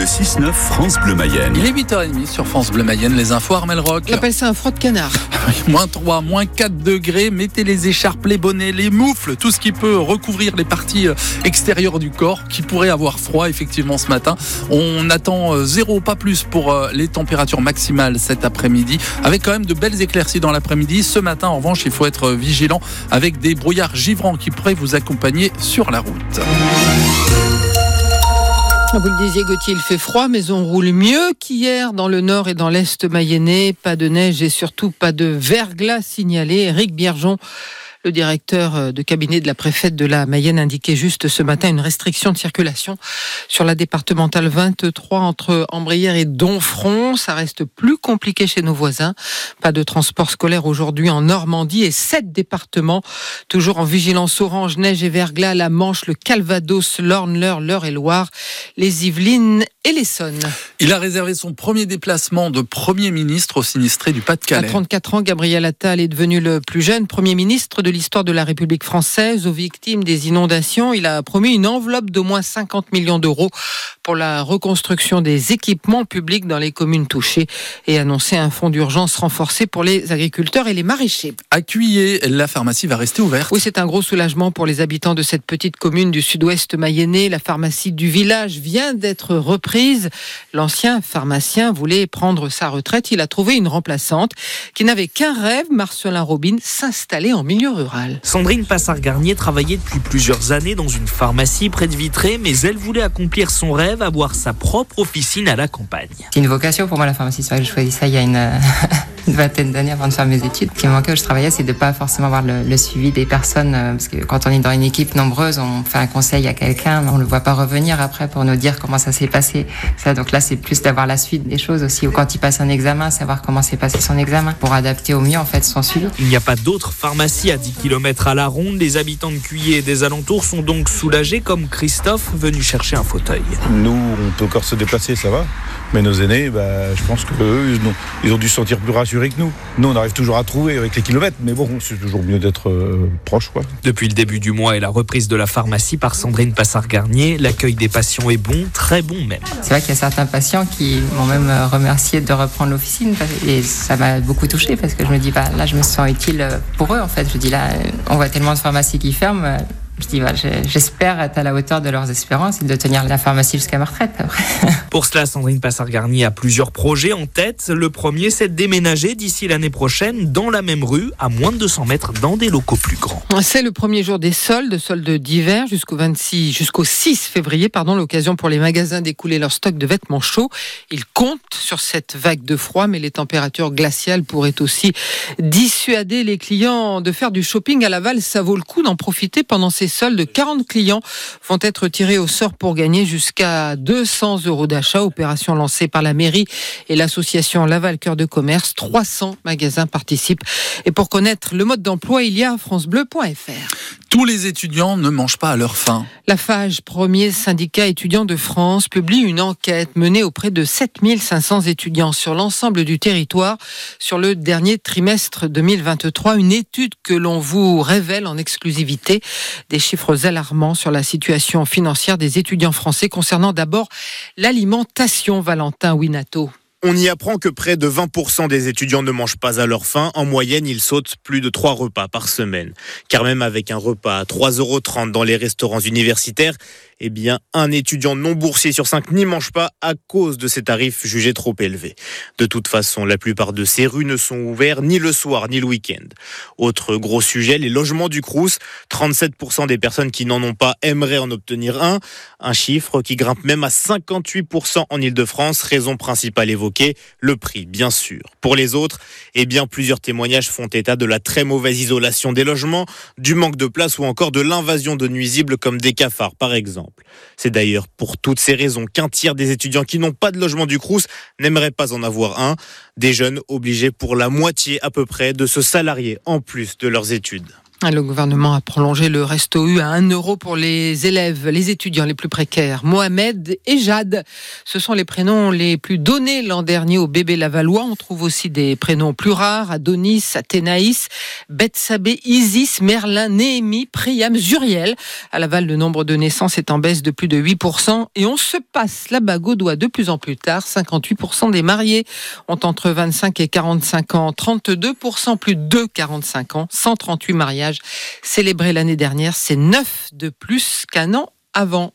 Le 6-9 France Bleu Mayenne. Il est 8h30 sur France Bleu Mayenne, les infos Armel Rock. On appelle ça un froid de canard. moins 3, moins 4 degrés, mettez les écharpes, les bonnets, les moufles, tout ce qui peut recouvrir les parties euh, extérieures du corps qui pourrait avoir froid effectivement ce matin. On attend euh, zéro, pas plus pour euh, les températures maximales cet après-midi, avec quand même de belles éclaircies dans l'après-midi. Ce matin, en revanche, il faut être vigilant avec des brouillards givrants qui pourraient vous accompagner sur la route. Vous le disiez, Gauthier, il fait froid, mais on roule mieux qu'hier dans le nord et dans l'est mayennais. Pas de neige et surtout pas de verglas signalé. Eric Biergeon le directeur euh, de cabinet de la préfète de la Mayenne indiquait juste ce matin une restriction de circulation sur la départementale 23 entre Ambrières et Donfront. Ça reste plus compliqué chez nos voisins. Pas de transport scolaire aujourd'hui en Normandie et sept départements toujours en vigilance orange, neige et verglas, la Manche, le Calvados, l'Orne, l'Eure, l'Eure et Loire, les Yvelines et l'Essonne. Il a réservé son premier déplacement de Premier ministre au sinistré du Pas-de-Calais. À 34 ans, Gabriel Attal est devenu le plus jeune Premier ministre de l'histoire de la République française aux victimes des inondations. Il a promis une enveloppe d'au moins 50 millions d'euros pour la reconstruction des équipements publics dans les communes touchées et annoncé un fonds d'urgence renforcé pour les agriculteurs et les maraîchers. À Cuillé, la pharmacie va rester ouverte. Oui, c'est un gros soulagement pour les habitants de cette petite commune du sud-ouest mayennais. La pharmacie du village vient d'être reprise. L'ancien pharmacien voulait prendre sa retraite. Il a trouvé une remplaçante qui n'avait qu'un rêve, Marcelin Robin, s'installer en milieu rural. Sandrine Passard-Garnier travaillait depuis plusieurs années dans une pharmacie près de Vitré, mais elle voulait accomplir son rêve, avoir sa propre officine à la campagne. C'est une vocation pour moi la pharmacie. C'est vrai que j'ai choisi ça il y a une, une vingtaine d'années avant de faire mes études. Ce qui me manquait où je travaillais, c'est de pas forcément avoir le, le, suivi des personnes. euh, Parce que quand on est dans une équipe nombreuse, on fait un conseil à quelqu'un, mais on le voit pas revenir après pour nous dire comment ça s'est passé. Ça, donc là, c'est plus d'avoir la suite des choses aussi. Ou quand il passe un examen, savoir comment s'est passé son examen pour adapter au mieux en fait son suivi. Il n'y a pas d'autres pharmacies à 10 km à la ronde. Les habitants de Cuillé et des alentours sont donc soulagés, comme Christophe venu chercher un fauteuil. Nous, on peut encore se déplacer, ça va. Mais nos aînés, bah, je pense qu'eux, ils, ont- ils ont dû se sentir plus rassurés que nous. Nous, on arrive toujours à trouver avec les kilomètres, mais bon, c'est toujours mieux d'être euh, proche, quoi. Depuis le début du mois et la reprise de la pharmacie par Sandrine Passard-Garnier, l'accueil des patients est bon, très bon même. C'est vrai qu'il y a certains patients qui m'ont même euh, remercié de reprendre l'officine et ça m'a beaucoup touché parce que je me dis bah là je me sens utile euh, pour eux en fait. Je dis là on voit tellement de pharmacies qui ferment. Je dis bah, je- j'espère être à la hauteur de leurs espérances et de tenir la pharmacie jusqu'à ma retraite après. Pour cela, Sandrine Passard-Garnier a plusieurs projets en tête. Le premier, c'est de déménager d'ici l'année prochaine dans la même rue, à moins de 200 mètres, dans des locaux plus grands. C'est le premier jour des soldes, soldes d'hiver jusqu'au 26, jusqu'au 6 février, pardon, l'occasion pour les magasins d'écouler leur stock de vêtements chauds. Ils comptent sur cette vague de froid, mais les températures glaciales pourraient aussi dissuader les clients de faire du shopping à Laval. Ça vaut le coup d'en profiter pendant ces soldes. 40 clients vont être tirés au sort pour gagner jusqu'à 200 euros d'achat. Opération lancée par la mairie et l'association Laval Cœur de Commerce. 300 magasins participent. Et pour connaître le mode d'emploi, il y a francebleu.fr. Tous les étudiants ne mangent pas à leur faim. La FAGE, premier syndicat étudiant de France, publie une enquête menée auprès de 7500 étudiants sur l'ensemble du territoire sur le dernier trimestre 2023. Une étude que l'on vous révèle en exclusivité. Des chiffres alarmants sur la situation financière des étudiants français concernant d'abord l'alimentation. Valentin Winato. On y apprend que près de 20% des étudiants ne mangent pas à leur faim. En moyenne, ils sautent plus de 3 repas par semaine. Car même avec un repas à 3,30 euros dans les restaurants universitaires, eh bien, un étudiant non boursier sur 5 n'y mange pas à cause de ces tarifs jugés trop élevés. De toute façon, la plupart de ces rues ne sont ouverts ni le soir ni le week-end. Autre gros sujet, les logements du Crous. 37% des personnes qui n'en ont pas aimeraient en obtenir un. Un chiffre qui grimpe même à 58% en Ile-de-France. Raison principale évoquée, le prix, bien sûr. Pour les autres, eh bien, plusieurs témoignages font état de la très mauvaise isolation des logements, du manque de place ou encore de l'invasion de nuisibles comme des cafards, par exemple. C'est d'ailleurs pour toutes ces raisons qu'un tiers des étudiants qui n'ont pas de logement du Crous n'aimeraient pas en avoir un. Des jeunes obligés pour la moitié à peu près de se salarier en plus de leurs études. Le gouvernement a prolongé le resto U à 1 euro pour les élèves, les étudiants les plus précaires. Mohamed et Jade, ce sont les prénoms les plus donnés l'an dernier au bébé Lavallois. On trouve aussi des prénoms plus rares, Adonis, Athénaïs, Bethsabée, Isis, Merlin, Néhémie, Priam, Zuriel. À Laval, le nombre de naissances est en baisse de plus de 8% et on se passe la bague au de plus en plus tard. 58% des mariés ont entre 25 et 45 ans, 32% plus de 45 ans, 138 mariages célébré l'année dernière. C'est neuf de plus qu'un an avant.